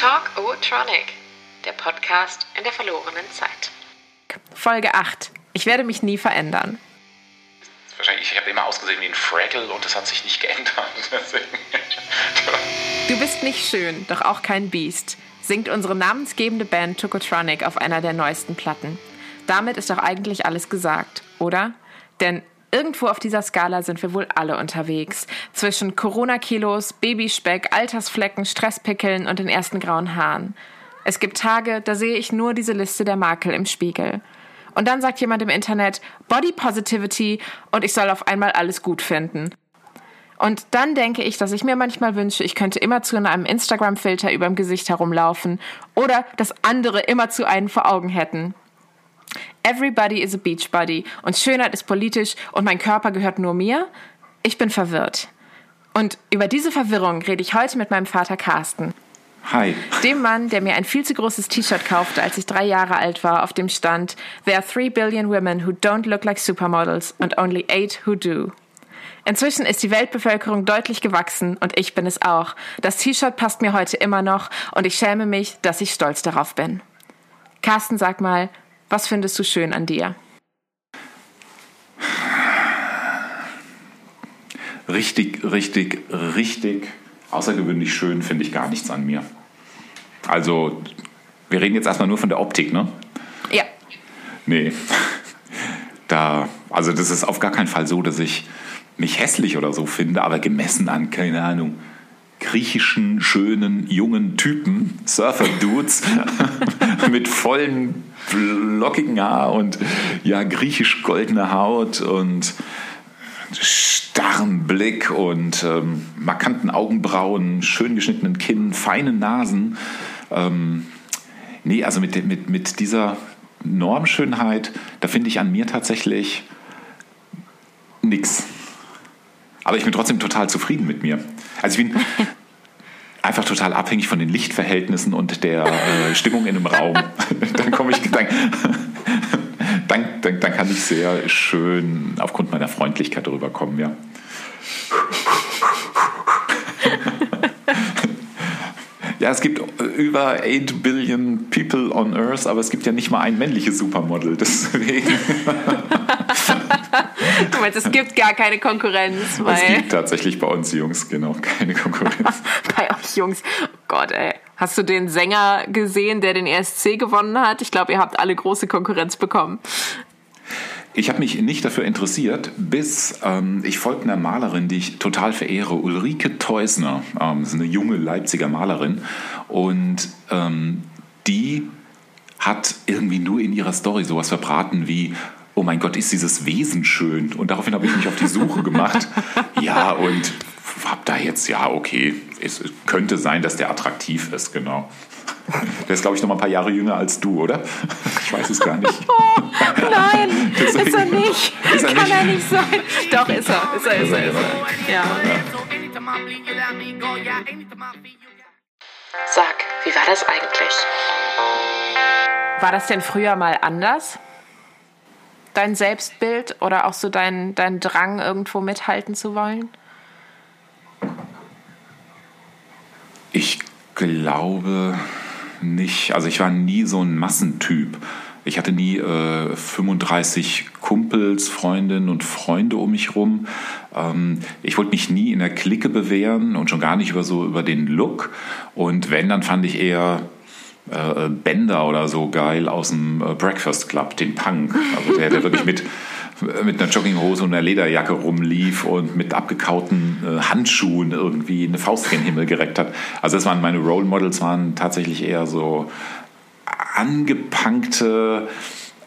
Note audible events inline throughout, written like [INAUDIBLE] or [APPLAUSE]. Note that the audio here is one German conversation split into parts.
Talk O-Tronic, der Podcast in der verlorenen Zeit. Folge 8. Ich werde mich nie verändern. Wahrscheinlich, ich habe immer ausgesehen wie ein Fraggle und das hat sich nicht geändert. [LAUGHS] Du bist nicht schön, doch auch kein Biest, singt unsere namensgebende Band Tokotronic auf einer der neuesten Platten. Damit ist doch eigentlich alles gesagt, oder? Denn Irgendwo auf dieser Skala sind wir wohl alle unterwegs. Zwischen Corona-Kilos, Babyspeck, Altersflecken, Stresspickeln und den ersten grauen Haaren. Es gibt Tage, da sehe ich nur diese Liste der Makel im Spiegel. Und dann sagt jemand im Internet Body Positivity und ich soll auf einmal alles gut finden. Und dann denke ich, dass ich mir manchmal wünsche, ich könnte immer zu einem Instagram-Filter über dem Gesicht herumlaufen oder dass andere immer zu einen vor Augen hätten. Everybody is a beach body und Schönheit ist politisch und mein Körper gehört nur mir? Ich bin verwirrt. Und über diese Verwirrung rede ich heute mit meinem Vater Carsten. Hi. Dem Mann, der mir ein viel zu großes T-Shirt kaufte, als ich drei Jahre alt war, auf dem stand There are three billion women who don't look like supermodels and only eight who do. Inzwischen ist die Weltbevölkerung deutlich gewachsen und ich bin es auch. Das T-Shirt passt mir heute immer noch und ich schäme mich, dass ich stolz darauf bin. Carsten, sag mal, was findest du schön an dir? Richtig, richtig, richtig außergewöhnlich schön finde ich gar nichts an mir. Also, wir reden jetzt erstmal nur von der Optik, ne? Ja. Nee. Da, also das ist auf gar keinen Fall so, dass ich mich hässlich oder so finde, aber gemessen an, keine Ahnung, griechischen, schönen, jungen Typen, Surfer-Dudes [LAUGHS] [LAUGHS] mit vollen, lockigen Haar und ja, griechisch-goldene Haut und starrem Blick und ähm, markanten Augenbrauen, schön geschnittenen Kinn, feinen Nasen. Ähm, nee, also mit, mit, mit dieser Normschönheit, da finde ich an mir tatsächlich nichts. Aber ich bin trotzdem total zufrieden mit mir. Also ich bin [LAUGHS] einfach total abhängig von den Lichtverhältnissen und der äh, Stimmung in einem Raum. [LAUGHS] dann komme ich, dann, dann, dann, dann, kann ich sehr schön aufgrund meiner Freundlichkeit drüber kommen, ja. [LAUGHS] Ja, es gibt über 8 Billion People on Earth, aber es gibt ja nicht mal ein männliches Supermodel. Deswegen. [LAUGHS] du meinst, es gibt gar keine Konkurrenz. Weil es gibt tatsächlich bei uns Jungs, genau, keine Konkurrenz. [LAUGHS] bei euch Jungs. Oh Gott, ey. Hast du den Sänger gesehen, der den ESC gewonnen hat? Ich glaube, ihr habt alle große Konkurrenz bekommen. Ich habe mich nicht dafür interessiert, bis ähm, ich folgte einer Malerin, die ich total verehre, Ulrike Teusner. Ähm, das ist eine junge Leipziger Malerin. Und ähm, die hat irgendwie nur in ihrer Story sowas verbraten wie, oh mein Gott, ist dieses Wesen schön. Und daraufhin habe ich mich auf die Suche gemacht. [LAUGHS] ja, und habe da jetzt, ja, okay, es könnte sein, dass der attraktiv ist, genau. Der ist, glaube ich, noch mal ein paar Jahre jünger als du, oder? Ich weiß es gar nicht. [LAUGHS] Oh, nein, [LAUGHS] ist er nicht. Ist er Kann nicht? er nicht sein. Doch, ist er. Ist er, ist er, ist er. Ja. Sag, wie war das eigentlich? War das denn früher mal anders? Dein Selbstbild oder auch so dein, dein Drang, irgendwo mithalten zu wollen? Ich glaube, nicht, also ich war nie so ein Massentyp. Ich hatte nie äh, 35 Kumpels, Freundinnen und Freunde um mich rum. Ähm, ich wollte mich nie in der Clique bewähren und schon gar nicht über so über den Look. Und wenn, dann fand ich eher äh, Bender oder so geil aus dem äh, Breakfast Club, den Punk. Also der, der wirklich mit mit einer Jogginghose und einer Lederjacke rumlief und mit abgekauten äh, Handschuhen irgendwie eine Faust in den Himmel gereckt hat. Also das waren meine Role Models, waren tatsächlich eher so angepunkte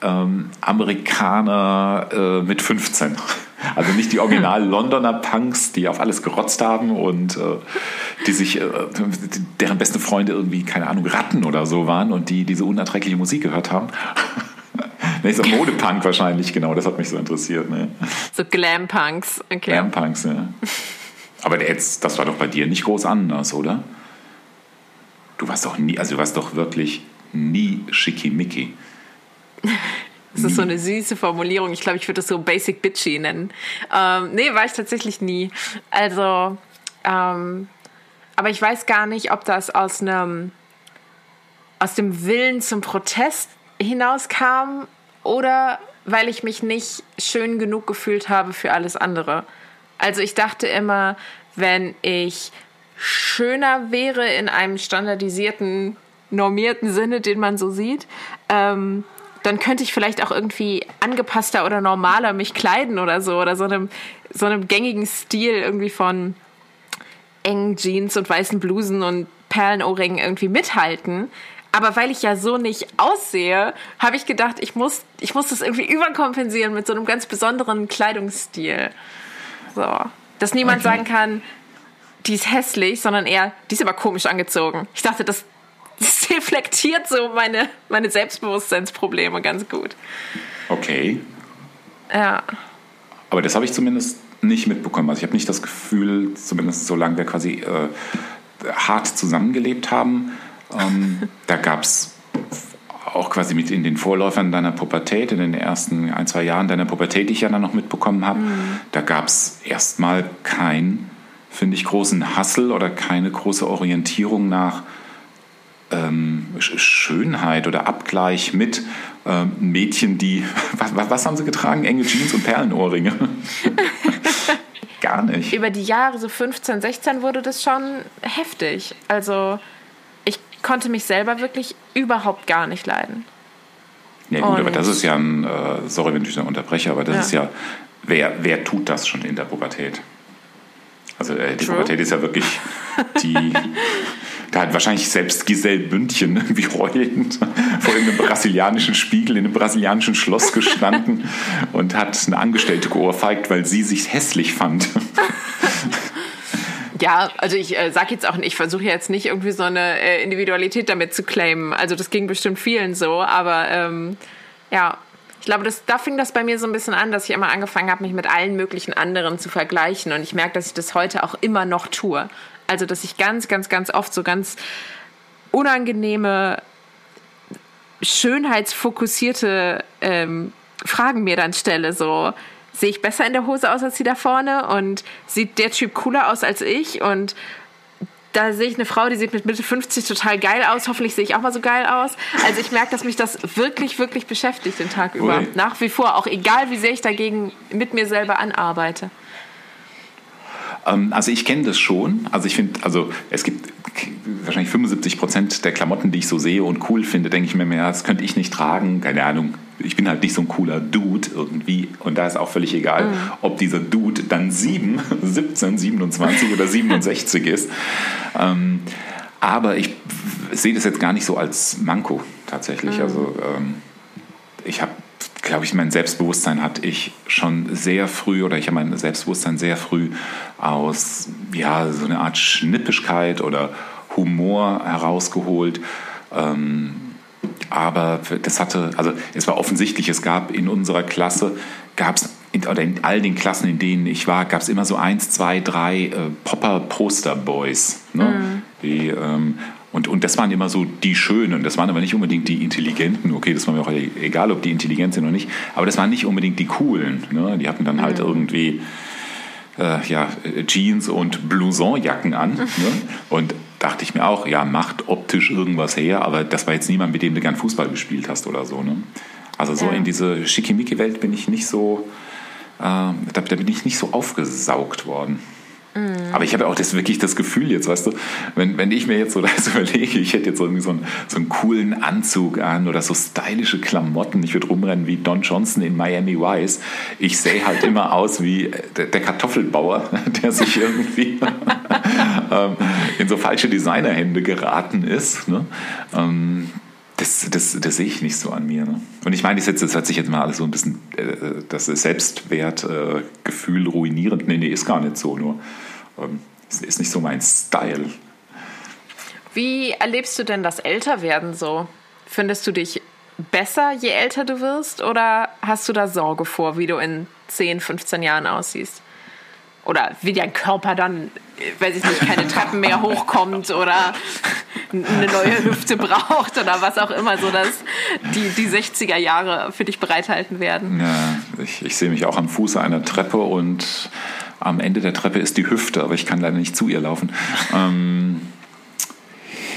ähm, Amerikaner äh, mit 15. Also nicht die original [LAUGHS] Londoner Punks, die auf alles gerotzt haben und äh, die sich, äh, deren beste Freunde irgendwie, keine Ahnung, Ratten oder so waren und die diese unerträgliche Musik gehört haben. [LAUGHS] Nee, so Modepunk wahrscheinlich, genau, das hat mich so interessiert. Ne? So Glam-Punks, okay. Glam-Punks, ja. Aber jetzt, das war doch bei dir nicht groß anders, oder? Du warst doch nie, also du warst doch wirklich nie schickimicki. [LAUGHS] Das ist so eine süße Formulierung. Ich glaube, ich würde das so Basic Bitchy nennen. Ähm, nee, war ich tatsächlich nie. Also, ähm, aber ich weiß gar nicht, ob das aus einem aus dem Willen zum Protest hinauskam oder weil ich mich nicht schön genug gefühlt habe für alles andere. Also ich dachte immer, wenn ich schöner wäre in einem standardisierten, normierten Sinne, den man so sieht, ähm, dann könnte ich vielleicht auch irgendwie angepasster oder normaler mich kleiden oder so oder so einem, so einem gängigen Stil irgendwie von engen Jeans und weißen Blusen und Perlenohrringen irgendwie mithalten. Aber weil ich ja so nicht aussehe, habe ich gedacht, ich muss, ich muss das irgendwie überkompensieren mit so einem ganz besonderen Kleidungsstil. So. Dass niemand okay. sagen kann, die ist hässlich, sondern eher, die ist aber komisch angezogen. Ich dachte, das, das reflektiert so meine, meine Selbstbewusstseinsprobleme ganz gut. Okay. Ja. Aber das habe ich zumindest nicht mitbekommen. Also ich habe nicht das Gefühl, zumindest solange wir quasi äh, hart zusammengelebt haben, ähm, [LAUGHS] da gab es auch quasi mit in den Vorläufern deiner Pubertät, in den ersten ein, zwei Jahren deiner Pubertät, die ich ja dann noch mitbekommen habe, mhm. da gab es erstmal kein, finde ich, großen Hassel oder keine große Orientierung nach ähm, Schönheit oder Abgleich mit ähm, Mädchen, die, [LAUGHS] was, was, haben sie getragen? Enge Jeans und Perlenohrringe. [LAUGHS] Gar nicht. Über die Jahre, so 15, 16, wurde das schon heftig. Also ich konnte mich selber wirklich überhaupt gar nicht leiden. Ja gut, und aber das ist ja ein, äh, sorry, wenn ich da unterbreche, aber das ja. ist ja, wer, wer tut das schon in der Pubertät? Also äh, die True. Pubertät ist ja wirklich die. [LAUGHS] da hat wahrscheinlich selbst Giselle Bündchen [LAUGHS] irgendwie heulend vor einem brasilianischen Spiegel in einem brasilianischen Schloss gestanden und hat eine Angestellte geohrfeigt, weil sie sich hässlich fand. Ja, also ich äh, sag jetzt auch, ich versuche jetzt nicht irgendwie so eine äh, Individualität damit zu claimen. Also das ging bestimmt vielen so, aber ähm, ja, ich glaube, das, da fing das bei mir so ein bisschen an, dass ich immer angefangen habe, mich mit allen möglichen anderen zu vergleichen. Und ich merke, dass ich das heute auch immer noch tue. Also, dass ich ganz, ganz, ganz oft so ganz unangenehme, schönheitsfokussierte ähm, Fragen mir dann stelle. So, sehe ich besser in der Hose aus als die da vorne? Und sieht der Typ cooler aus als ich? Und da sehe ich eine Frau, die sieht mit Mitte 50 total geil aus. Hoffentlich sehe ich auch mal so geil aus. Also ich merke, dass mich das wirklich, wirklich beschäftigt den Tag über. Ui. Nach wie vor, auch egal wie sehr ich dagegen mit mir selber anarbeite. Ähm, also ich kenne das schon. Also ich finde, also es gibt wahrscheinlich 75 Prozent der Klamotten, die ich so sehe und cool finde, denke ich mir mehr, das könnte ich nicht tragen. Keine Ahnung. Ich bin halt nicht so ein cooler Dude irgendwie. Und da ist auch völlig egal, mhm. ob dieser Dude dann 7, 17, 27 oder 67 ist. Ähm, aber ich sehe das jetzt gar nicht so als Manko tatsächlich. Mhm. Also ähm, ich habe glaube ich, mein Selbstbewusstsein hatte ich schon sehr früh oder ich habe mein Selbstbewusstsein sehr früh aus ja so eine Art Schnippischkeit oder Humor herausgeholt. Ähm, aber das hatte, also es war offensichtlich, es gab in unserer Klasse, gab es oder in all den Klassen, in denen ich war, gab es immer so eins, zwei, drei äh, Popper-Poster-Boys. Ne? Mhm. Die ähm, und, und das waren immer so die Schönen. Das waren aber nicht unbedingt die Intelligenten. Okay, das war mir auch egal, ob die intelligent sind oder nicht. Aber das waren nicht unbedingt die Coolen. Ne? Die hatten dann halt mhm. irgendwie äh, ja, Jeans und Blousonjacken an. Ne? Und dachte ich mir auch, ja, macht optisch irgendwas her. Aber das war jetzt niemand, mit dem du gern Fußball gespielt hast oder so. Ne? Also so ja. in diese Schickimicki-Welt bin ich nicht so, äh, da, da bin ich nicht so aufgesaugt worden. Mhm. Aber ich habe auch das wirklich das Gefühl jetzt, weißt du, wenn, wenn ich mir jetzt so [LAUGHS] das überlege, ich hätte jetzt irgendwie so einen, so einen coolen Anzug an oder so stylische Klamotten, ich würde rumrennen wie Don Johnson in Miami Vice. Ich sehe halt [LAUGHS] immer aus wie der, der Kartoffelbauer, [LAUGHS] der sich irgendwie ähm, in so falsche Designerhände geraten ist. Ne? Ähm, das, das, das sehe ich nicht so an mir. Ne? Und ich meine, das, das hört sich jetzt mal alles so ein bisschen, äh, das Selbstwertgefühl äh, ruinierend. Nee, nee, ist gar nicht so. Nur ähm, ist nicht so mein Style. Wie erlebst du denn das Älterwerden so? Findest du dich besser, je älter du wirst? Oder hast du da Sorge vor, wie du in 10, 15 Jahren aussiehst? Oder wie dein Körper dann, weiß ich nicht, keine Treppen mehr hochkommt oder eine neue Hüfte braucht oder was auch immer, so dass die, die 60er Jahre für dich bereithalten werden. Ja, ich, ich sehe mich auch am Fuße einer Treppe und am Ende der Treppe ist die Hüfte, aber ich kann leider nicht zu ihr laufen. ähm,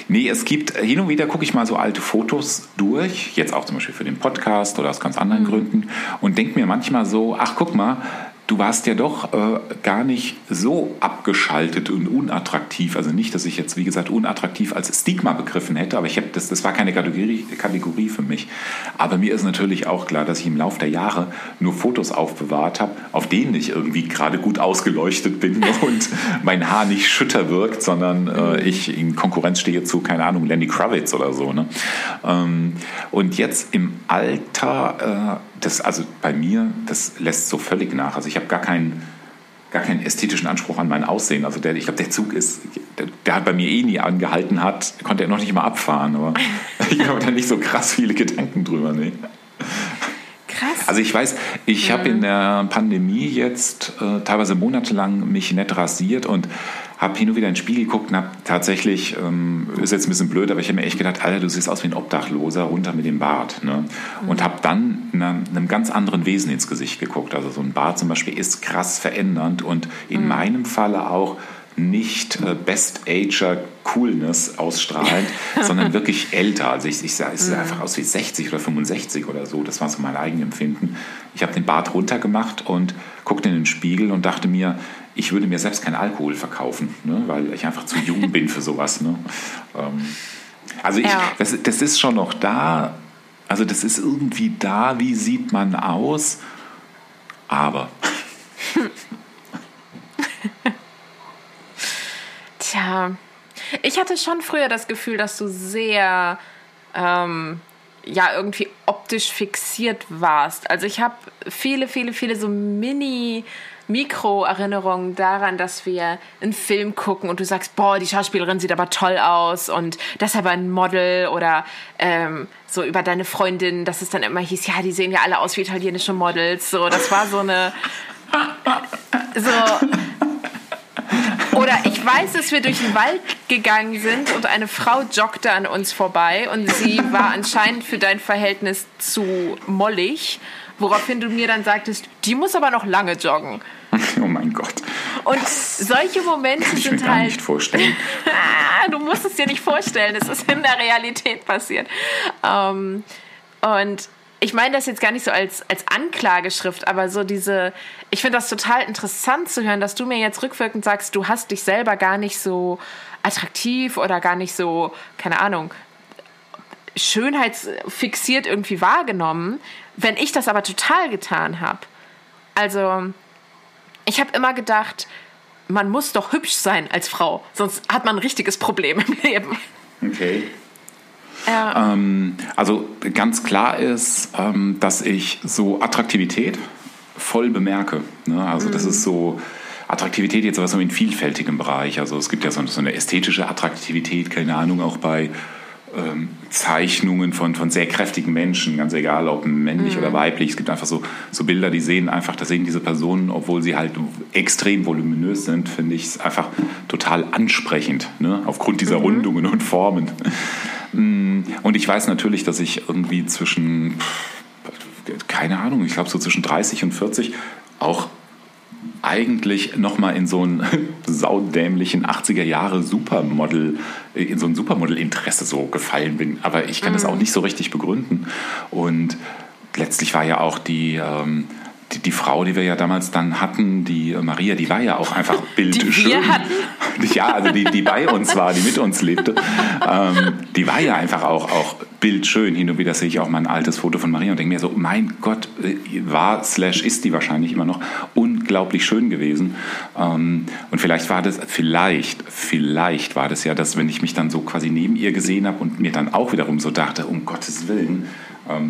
Nee, es gibt, hin und wieder gucke ich mal so alte Fotos durch, jetzt auch zum Beispiel für den Podcast oder aus ganz anderen mhm. Gründen und denke mir manchmal so, ach guck mal, du warst ja doch äh, gar nicht so abgeschaltet und unattraktiv. Also nicht, dass ich jetzt, wie gesagt, unattraktiv als Stigma begriffen hätte, aber ich habe das, das war keine Kategorie, Kategorie für mich. Aber mir ist natürlich auch klar, dass ich im Laufe der Jahre nur Fotos aufbewahrt habe, auf denen ich irgendwie gerade gut ausgeleuchtet bin [LAUGHS] und mein Haar nicht schütter wirkt, sondern äh, ich in Konkurrenz stehe zu, keine Ahnung, Lenny Kravitz oder so. Ne? Ähm, und jetzt im Alter, äh, das, also bei mir, das lässt so völlig nach. Also ich habe gar keinen, gar keinen ästhetischen Anspruch an mein Aussehen. Also der, ich glaube, der Zug ist, der, der, hat bei mir eh nie angehalten hat, konnte er noch nicht mal abfahren. Aber [LAUGHS] ich habe da nicht so krass viele Gedanken drüber. Nee. Krass. Also ich weiß, ich ja. habe in der Pandemie jetzt äh, teilweise monatelang mich nett rasiert und habe hin und wieder in den Spiegel geguckt und habe tatsächlich, ähm, ist jetzt ein bisschen blöd, aber ich habe mir echt gedacht, Alter, du siehst aus wie ein Obdachloser, runter mit dem Bart. Ne? Mhm. Und habe dann einer, einem ganz anderen Wesen ins Gesicht geguckt. Also so ein Bart zum Beispiel ist krass verändernd und in mhm. meinem Falle auch nicht äh, Best Ager Coolness ausstrahlend, [LAUGHS] sondern wirklich älter. Also ich, ich sah, es sah mhm. einfach aus wie 60 oder 65 oder so. Das war so mein eigenes Empfinden. Ich habe den Bart runtergemacht und guckte in den Spiegel und dachte mir, ich würde mir selbst keinen Alkohol verkaufen, ne, weil ich einfach zu jung [LAUGHS] bin für sowas. Ne. Ähm, also ich, ja. das, das ist schon noch da. Also das ist irgendwie da, wie sieht man aus, aber. [LAUGHS] Tja, ich hatte schon früher das Gefühl, dass du sehr ähm, ja irgendwie optisch fixiert warst. Also ich habe viele, viele, viele so Mini Mikroerinnerungen daran, dass wir einen Film gucken und du sagst, boah, die Schauspielerin sieht aber toll aus und das ist aber ein Model oder ähm, so über deine Freundin, dass es dann immer hieß, ja, die sehen ja alle aus wie italienische Models. So, das war so eine [LAUGHS] so oder ich weiß, dass wir durch den Wald gegangen sind und eine Frau joggte an uns vorbei und sie war anscheinend für dein Verhältnis zu mollig, woraufhin du mir dann sagtest, die muss aber noch lange joggen. [LAUGHS] Oh mein Gott. Und solche Momente Kann ich sind mir gar halt. nicht vorstellen. [LAUGHS] du musst es dir nicht vorstellen, es ist in der Realität passiert. Ähm, und ich meine das jetzt gar nicht so als, als Anklageschrift, aber so diese, ich finde das total interessant zu hören, dass du mir jetzt rückwirkend sagst, du hast dich selber gar nicht so attraktiv oder gar nicht so, keine Ahnung, schönheitsfixiert irgendwie wahrgenommen, wenn ich das aber total getan habe. Also, ich habe immer gedacht, man muss doch hübsch sein als Frau, sonst hat man ein richtiges Problem im Leben. Okay. Ja. Ähm, also ganz klar ist, ähm, dass ich so Attraktivität voll bemerke. Ne? Also mhm. das ist so Attraktivität jetzt aber so in vielfältigem Bereich. Also es gibt ja so, so eine ästhetische Attraktivität, keine Ahnung, auch bei ähm, Zeichnungen von, von sehr kräftigen Menschen, ganz egal ob männlich mhm. oder weiblich. Es gibt einfach so, so Bilder, die sehen einfach, da sehen diese Personen, obwohl sie halt extrem voluminös sind, finde ich es einfach total ansprechend, ne? aufgrund dieser mhm. Rundungen und Formen. Mm, und ich weiß natürlich, dass ich irgendwie zwischen, keine Ahnung, ich glaube so zwischen 30 und 40 auch eigentlich nochmal in so einen [LAUGHS] saudämlichen 80er Jahre Supermodel, in so ein Supermodel-Interesse so gefallen bin. Aber ich kann mhm. das auch nicht so richtig begründen. Und letztlich war ja auch die, ähm, die, die, Frau, die wir ja damals dann hatten, die äh, Maria, die war ja auch einfach bildschön. [LAUGHS] Die wir hatten? Ja, also die, die bei uns war, die mit uns lebte, ähm, die war ja einfach auch, auch bildschön. Hin und wieder sehe ich auch mal ein altes Foto von Maria und denke mir so, mein Gott, äh, war, slash ist die wahrscheinlich immer noch unglaublich schön gewesen. Ähm, und vielleicht war das, vielleicht, vielleicht war das ja das, wenn ich mich dann so quasi neben ihr gesehen habe und mir dann auch wiederum so dachte, um Gottes Willen,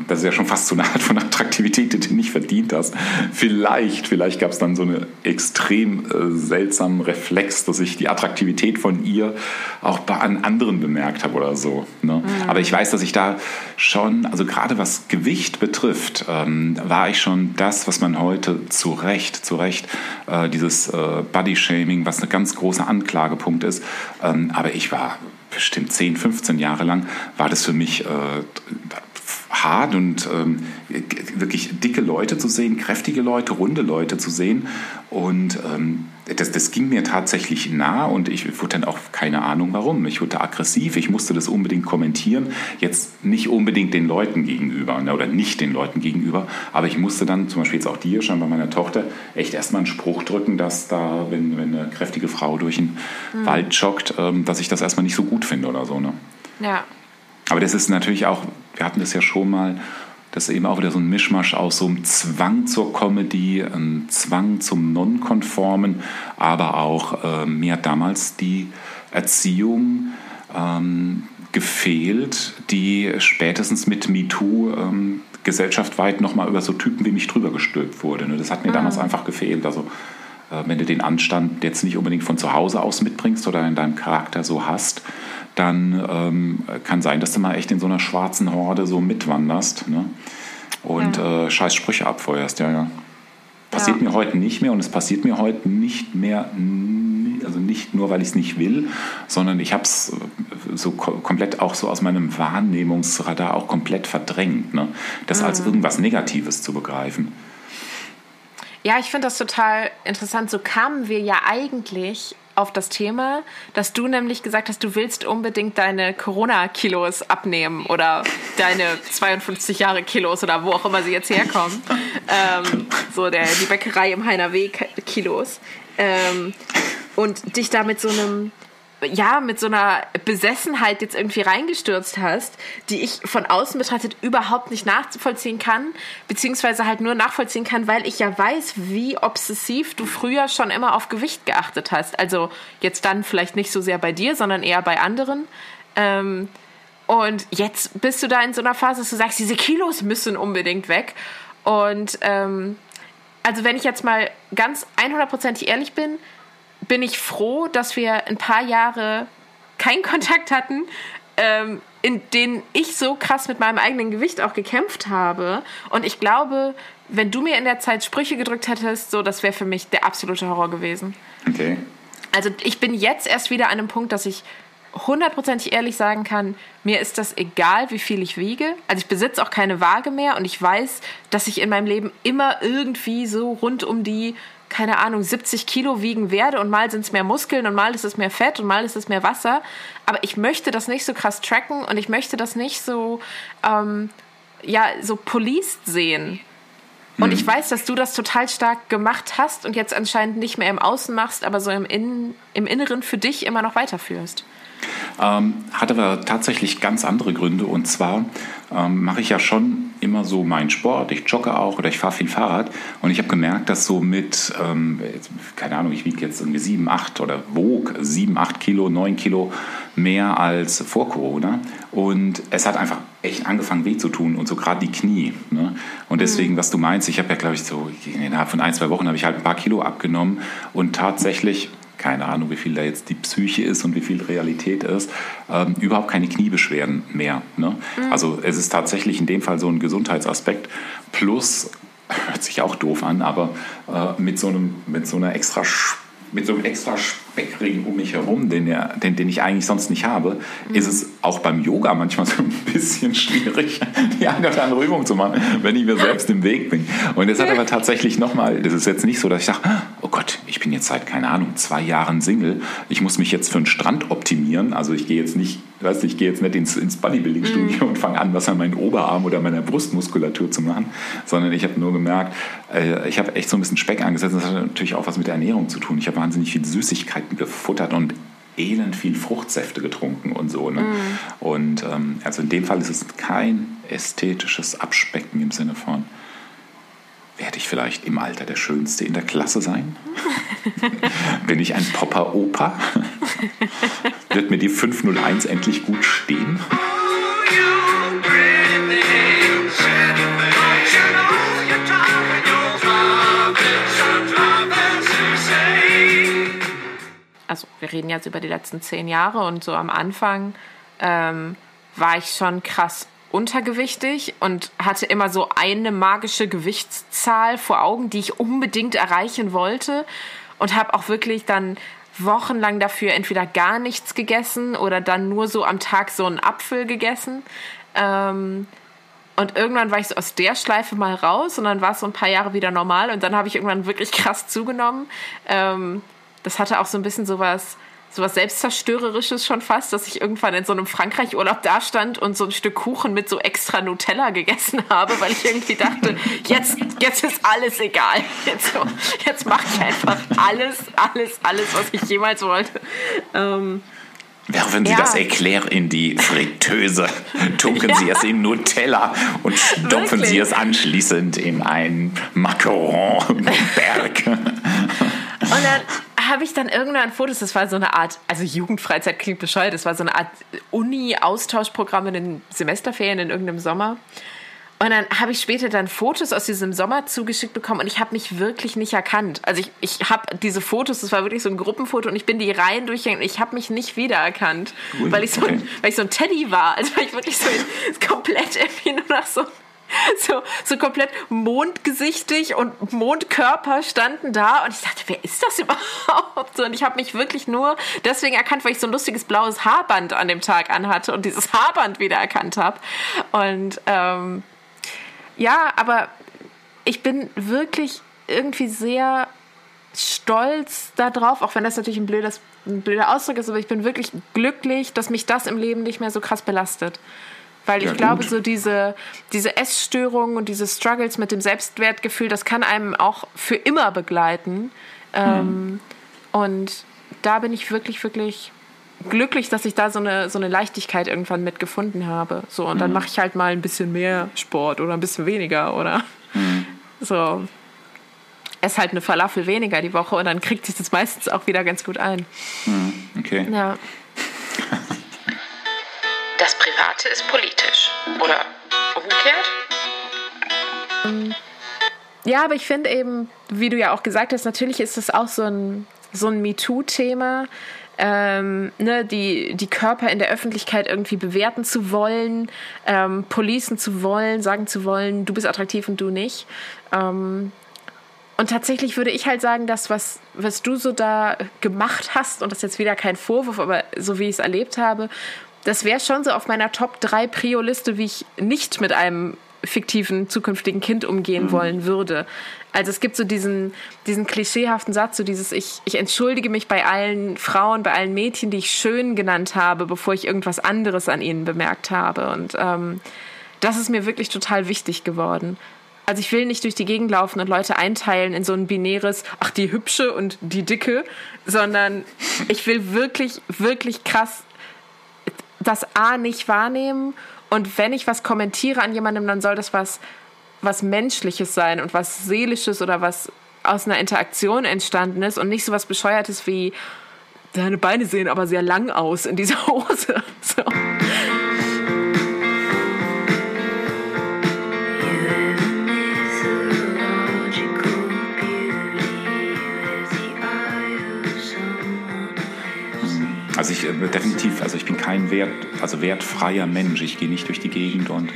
das ist ja schon fast so eine Art von Attraktivität, die du nicht verdient hast. Vielleicht, vielleicht gab es dann so einen extrem äh, seltsamen Reflex, dass ich die Attraktivität von ihr auch bei, an anderen bemerkt habe oder so. Ne? Mhm. Aber ich weiß, dass ich da schon, also gerade was Gewicht betrifft, ähm, war ich schon das, was man heute zu Recht, zu Recht, äh, dieses äh, Body-Shaming, was ein ganz großer Anklagepunkt ist. Ähm, aber ich war bestimmt 10, 15 Jahre lang, war das für mich äh, hart und ähm, wirklich dicke Leute zu sehen, kräftige Leute, runde Leute zu sehen. Und ähm, das, das ging mir tatsächlich nah und ich wurde dann auch keine Ahnung warum. Ich wurde aggressiv, ich musste das unbedingt kommentieren. Jetzt nicht unbedingt den Leuten gegenüber ne, oder nicht den Leuten gegenüber, aber ich musste dann zum Beispiel jetzt auch dir, schon bei meiner Tochter, echt erstmal einen Spruch drücken, dass da, wenn, wenn eine kräftige Frau durch den mhm. Wald joggt, ähm, dass ich das erstmal nicht so gut finde oder so. Ne? Ja. Aber das ist natürlich auch, wir hatten das ja schon mal, das ist eben auch wieder so ein Mischmasch aus so einem Zwang zur Comedy, einem Zwang zum Nonkonformen, aber auch äh, mir hat damals die Erziehung ähm, gefehlt, die spätestens mit MeToo ähm, gesellschaftweit nochmal über so Typen wie mich drüber gestülpt wurde. Ne? Das hat mir mhm. damals einfach gefehlt. Also äh, wenn du den Anstand jetzt nicht unbedingt von zu Hause aus mitbringst oder in deinem Charakter so hast, dann ähm, kann sein, dass du mal echt in so einer schwarzen Horde so mitwanderst ne? und ja. äh, scheiß Sprüche abfeuerst. Ja, ja. Passiert ja. mir heute nicht mehr und es passiert mir heute nicht mehr, also nicht nur, weil ich es nicht will, sondern ich habe es äh, so komplett auch so aus meinem Wahrnehmungsradar auch komplett verdrängt, ne? das mhm. als irgendwas Negatives zu begreifen. Ja, ich finde das total interessant. So kamen wir ja eigentlich auf das Thema, dass du nämlich gesagt hast, du willst unbedingt deine Corona-Kilos abnehmen oder deine 52 Jahre Kilos oder wo auch immer sie jetzt herkommen. Ähm, so der, die Bäckerei im Heiner Weg Kilos. Ähm, und dich da mit so einem ja, mit so einer Besessenheit jetzt irgendwie reingestürzt hast, die ich von außen betrachtet überhaupt nicht nachvollziehen kann, beziehungsweise halt nur nachvollziehen kann, weil ich ja weiß, wie obsessiv du früher schon immer auf Gewicht geachtet hast. Also jetzt dann vielleicht nicht so sehr bei dir, sondern eher bei anderen. Ähm, und jetzt bist du da in so einer Phase, dass du sagst, diese Kilos müssen unbedingt weg. Und ähm, also wenn ich jetzt mal ganz 100%ig ehrlich bin, bin ich froh, dass wir ein paar Jahre keinen Kontakt hatten, ähm, in denen ich so krass mit meinem eigenen Gewicht auch gekämpft habe. Und ich glaube, wenn du mir in der Zeit Sprüche gedrückt hättest, so, das wäre für mich der absolute Horror gewesen. Okay. Also ich bin jetzt erst wieder an einem Punkt, dass ich hundertprozentig ehrlich sagen kann, mir ist das egal, wie viel ich wiege. Also ich besitze auch keine Waage mehr und ich weiß, dass ich in meinem Leben immer irgendwie so rund um die keine Ahnung, 70 Kilo wiegen werde und mal sind es mehr Muskeln und mal ist es mehr Fett und mal ist es mehr Wasser. Aber ich möchte das nicht so krass tracken und ich möchte das nicht so, ähm, ja, so policed sehen. Und ich mhm. weiß, dass du das total stark gemacht hast und jetzt anscheinend nicht mehr im Außen machst, aber so im, Innen, im Inneren für dich immer noch weiterführst. Ähm, hat aber tatsächlich ganz andere Gründe. Und zwar ähm, mache ich ja schon immer so meinen Sport. Ich jogge auch oder ich fahre viel Fahrrad. Und ich habe gemerkt, dass so mit, ähm, keine Ahnung, ich wiege jetzt irgendwie 7, 8 oder wog 7, 8 Kilo, 9 Kilo mehr als vor Corona. Und es hat einfach echt angefangen weh zu tun und so gerade die Knie. Ne? Und deswegen, mhm. was du meinst, ich habe ja, glaube ich, so innerhalb von ein, zwei Wochen habe ich halt ein paar Kilo abgenommen und tatsächlich keine Ahnung, wie viel da jetzt die Psyche ist und wie viel Realität ist, ähm, überhaupt keine Kniebeschwerden mehr. Ne? Mhm. Also es ist tatsächlich in dem Fall so ein Gesundheitsaspekt plus, [LAUGHS] hört sich auch doof an, aber äh, mit, so einem, mit so einer extra mit so einem extra Speckring um mich herum, den, der, den, den ich eigentlich sonst nicht habe, mhm. ist es auch beim Yoga manchmal [LAUGHS] so ein bisschen schwierig, die eine oder andere Übung zu machen, wenn ich mir selbst im Weg bin. Und es hat aber tatsächlich nochmal, das ist jetzt nicht so, dass ich sage, oh Gott, ich bin jetzt seit, keine Ahnung, zwei Jahren Single, ich muss mich jetzt für einen Strand optimieren, also ich gehe jetzt nicht, weißt ich gehe jetzt nicht ins, ins Bodybuilding-Studio mhm. und fange an, was an meinen Oberarm oder meiner Brustmuskulatur zu machen, sondern ich habe nur gemerkt, äh, ich habe echt so ein bisschen Speck angesetzt, das hat natürlich auch was mit der Ernährung zu tun. Ich habe wahnsinnig viel Süßigkeit gefuttert und elend viel Fruchtsäfte getrunken und so. Ne? Mm. Und ähm, also in dem Fall ist es kein ästhetisches Abspecken im Sinne von, werde ich vielleicht im Alter der Schönste in der Klasse sein? [LAUGHS] Bin ich ein Popper-Opa? [LAUGHS] Wird mir die 501 endlich gut stehen? Also wir reden jetzt über die letzten zehn Jahre und so am Anfang ähm, war ich schon krass untergewichtig und hatte immer so eine magische Gewichtszahl vor Augen, die ich unbedingt erreichen wollte und habe auch wirklich dann wochenlang dafür entweder gar nichts gegessen oder dann nur so am Tag so einen Apfel gegessen. Ähm, Und irgendwann war ich so aus der Schleife mal raus und dann war es so ein paar Jahre wieder normal und dann habe ich irgendwann wirklich [LAUGHS] krass zugenommen. Ähm, das hatte auch so ein bisschen sowas, sowas Selbstzerstörerisches schon fast, dass ich irgendwann in so einem Frankreich-Urlaub da stand und so ein Stück Kuchen mit so extra Nutella gegessen habe, weil ich irgendwie dachte, jetzt, jetzt ist alles egal. Jetzt, so, jetzt mache ich einfach alles, alles, alles, was ich jemals wollte. Ähm, Werfen Sie ja. das Eclair in die Fritteuse, tunken ja. Sie es in Nutella und stopfen Wirklich? Sie es anschließend in einen Macaron-Berg. Und dann habe ich dann irgendwann Fotos, das war so eine Art, also Jugendfreizeit klingt bescheuert, das war so eine Art Uni-Austauschprogramm in den Semesterferien in irgendeinem Sommer. Und dann habe ich später dann Fotos aus diesem Sommer zugeschickt bekommen und ich habe mich wirklich nicht erkannt. Also ich, ich habe diese Fotos, das war wirklich so ein Gruppenfoto und ich bin die Reihen durchgegangen und ich habe mich nicht wiedererkannt, weil, ich so ein, weil ich so ein Teddy war. Also weil ich wirklich so [LAUGHS] komplett irgendwie nur noch so [LAUGHS] so, so komplett mondgesichtig und Mondkörper standen da und ich dachte, wer ist das [LAUGHS] überhaupt? Und ich habe mich wirklich nur deswegen erkannt, weil ich so ein lustiges blaues Haarband an dem Tag anhatte und dieses Haarband wieder erkannt habe. Und ähm, ja, aber ich bin wirklich irgendwie sehr stolz darauf, auch wenn das natürlich ein, blödes, ein blöder Ausdruck ist, aber ich bin wirklich glücklich, dass mich das im Leben nicht mehr so krass belastet. Weil ich ja, glaube, so diese, diese Essstörungen und diese Struggles mit dem Selbstwertgefühl, das kann einem auch für immer begleiten. Ähm, hm. Und da bin ich wirklich, wirklich glücklich, dass ich da so eine, so eine Leichtigkeit irgendwann mitgefunden habe. So, und dann mhm. mache ich halt mal ein bisschen mehr Sport oder ein bisschen weniger oder mhm. [LAUGHS] so. Ess halt eine Falafel weniger die Woche und dann kriegt sich das meistens auch wieder ganz gut ein. Mhm. Okay. Ja. Private ist politisch. Oder umgekehrt? Ja, aber ich finde eben, wie du ja auch gesagt hast, natürlich ist das auch so ein, so ein MeToo-Thema ähm, ne, die, die Körper in der Öffentlichkeit irgendwie bewerten zu wollen, ähm, policen zu wollen, sagen zu wollen, du bist attraktiv und du nicht. Ähm, und tatsächlich würde ich halt sagen, dass was, was du so da gemacht hast, und das ist jetzt wieder kein Vorwurf, aber so wie ich es erlebt habe, das wäre schon so auf meiner Top 3 Prio-Liste, wie ich nicht mit einem fiktiven zukünftigen Kind umgehen mhm. wollen würde. Also es gibt so diesen, diesen klischeehaften Satz, so dieses, ich, ich entschuldige mich bei allen Frauen, bei allen Mädchen, die ich schön genannt habe, bevor ich irgendwas anderes an ihnen bemerkt habe. Und ähm, das ist mir wirklich total wichtig geworden. Also ich will nicht durch die Gegend laufen und Leute einteilen in so ein binäres, ach die hübsche und die dicke, sondern ich will wirklich, wirklich krass das A nicht wahrnehmen und wenn ich was kommentiere an jemandem, dann soll das was was Menschliches sein und was Seelisches oder was aus einer Interaktion entstanden ist und nicht so was Bescheuertes wie deine Beine sehen aber sehr lang aus in dieser [LAUGHS] Hose. So. Ich äh, definitiv, also ich bin kein wert, also wertfreier Mensch. Ich gehe nicht durch die Gegend und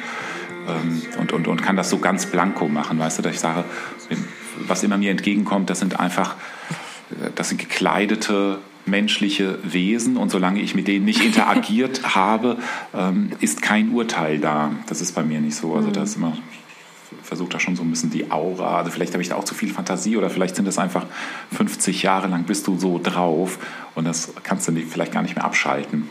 ähm, und, und, und kann das so ganz blanko machen, weißt du, dass ich sage, was immer mir entgegenkommt, das sind einfach, äh, das sind gekleidete menschliche Wesen und solange ich mit denen nicht interagiert [LAUGHS] habe, ähm, ist kein Urteil da. Das ist bei mir nicht so. Also mhm. das ist immer versuche da schon so ein bisschen die Aura, also vielleicht habe ich da auch zu viel Fantasie oder vielleicht sind es einfach 50 Jahre lang bist du so drauf und das kannst du vielleicht gar nicht mehr abschalten.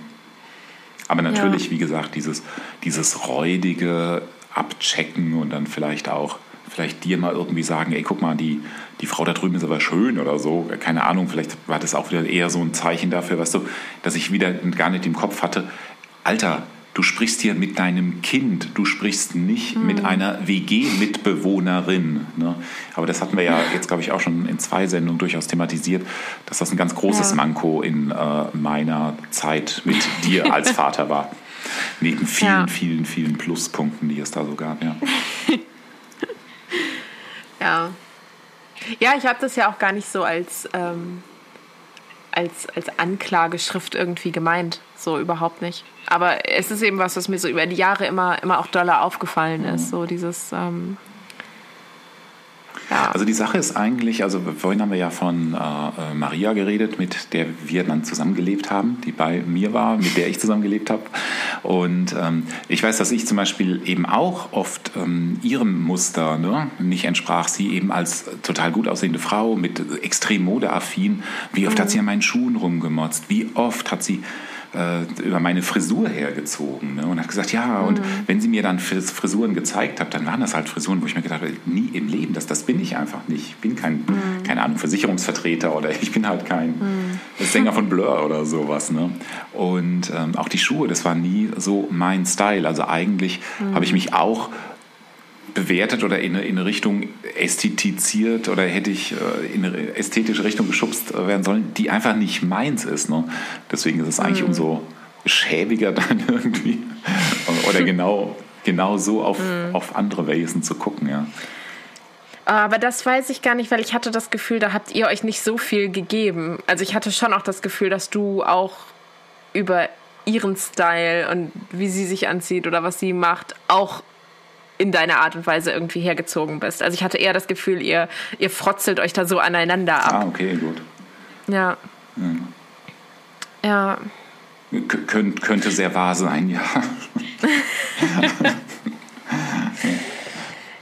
Aber natürlich, ja. wie gesagt, dieses, dieses räudige, abchecken und dann vielleicht auch vielleicht dir mal irgendwie sagen, ey, guck mal, die, die Frau da drüben ist aber schön oder so. Keine Ahnung, vielleicht war das auch wieder eher so ein Zeichen dafür, weißt du, dass ich wieder gar nicht im Kopf hatte, Alter, du sprichst hier mit deinem Kind, du sprichst nicht mhm. mit einer WG-Mitbewohnerin. Ne? Aber das hatten wir ja jetzt, glaube ich, auch schon in zwei Sendungen durchaus thematisiert, dass das ein ganz großes ja. Manko in äh, meiner Zeit mit dir als [LAUGHS] Vater war. Neben vielen, ja. vielen, vielen Pluspunkten, die es da so gab, ja. [LAUGHS] ja. Ja, ich habe das ja auch gar nicht so als, ähm, als, als Anklageschrift irgendwie gemeint. So überhaupt nicht. Aber es ist eben was, was mir so über die Jahre immer, immer auch doller aufgefallen ist. Mhm. So dieses. Ähm Ja. Also die Sache ist eigentlich, also vorhin haben wir ja von äh, Maria geredet, mit der wir dann zusammengelebt haben, die bei mir war, mit der ich zusammengelebt habe. Und ähm, ich weiß, dass ich zum Beispiel eben auch oft ähm, ihrem Muster ne, nicht entsprach. Sie eben als total gut aussehende Frau mit extrem modeaffin. Wie oft mhm. hat sie an meinen Schuhen rumgemotzt? Wie oft hat sie äh, über meine Frisur hergezogen ne? und hat gesagt, ja, mhm. und wenn sie mir dann Frisuren gezeigt hat, dann waren das halt Frisuren, wo ich mir gedacht habe, nie im Leben, das, das bin ich einfach nicht. Ich bin kein, mhm. keine Ahnung, Versicherungsvertreter oder [LAUGHS] ich bin halt kein mhm. Sänger von Blur oder sowas. Ne? Und ähm, auch die Schuhe, das war nie so mein Style. Also eigentlich mhm. habe ich mich auch bewertet oder in eine, in eine Richtung ästhetisiert oder hätte ich äh, in eine ästhetische Richtung geschubst äh, werden sollen, die einfach nicht meins ist. Ne? Deswegen ist es eigentlich mhm. umso schäbiger [LAUGHS] dann irgendwie oder genau, genau so auf, mhm. auf andere Wesen zu gucken. Ja. Aber das weiß ich gar nicht, weil ich hatte das Gefühl, da habt ihr euch nicht so viel gegeben. Also ich hatte schon auch das Gefühl, dass du auch über ihren Style und wie sie sich anzieht oder was sie macht, auch in deiner Art und Weise irgendwie hergezogen bist. Also ich hatte eher das Gefühl, ihr, ihr frotzelt euch da so aneinander ab. Ah, okay, gut. Ja. Ja. ja. Könnt, könnte sehr wahr sein, ja. [LAUGHS]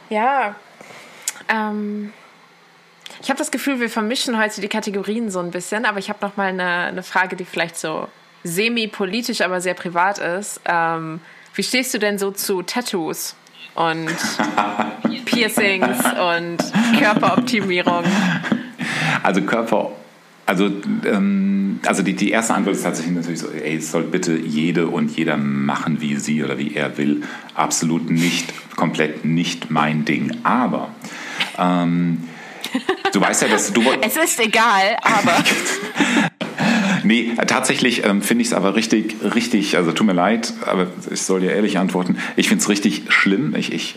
ja. Ähm, ich habe das Gefühl, wir vermischen heute die Kategorien so ein bisschen, aber ich habe noch mal eine, eine Frage, die vielleicht so semi-politisch, aber sehr privat ist. Ähm, wie stehst du denn so zu Tattoos? Und Piercings und Körperoptimierung? Also Körper, also, ähm, also die, die erste Antwort ist tatsächlich natürlich so, ey, es soll bitte jede und jeder machen, wie sie oder wie er will. Absolut nicht, komplett nicht mein Ding. Aber ähm, du weißt ja, dass du... es ist egal, aber... [LAUGHS] Nee, tatsächlich ähm, finde ich es aber richtig, richtig, also tut mir leid, aber ich soll dir ehrlich antworten, ich finde es richtig schlimm. Ich, ich,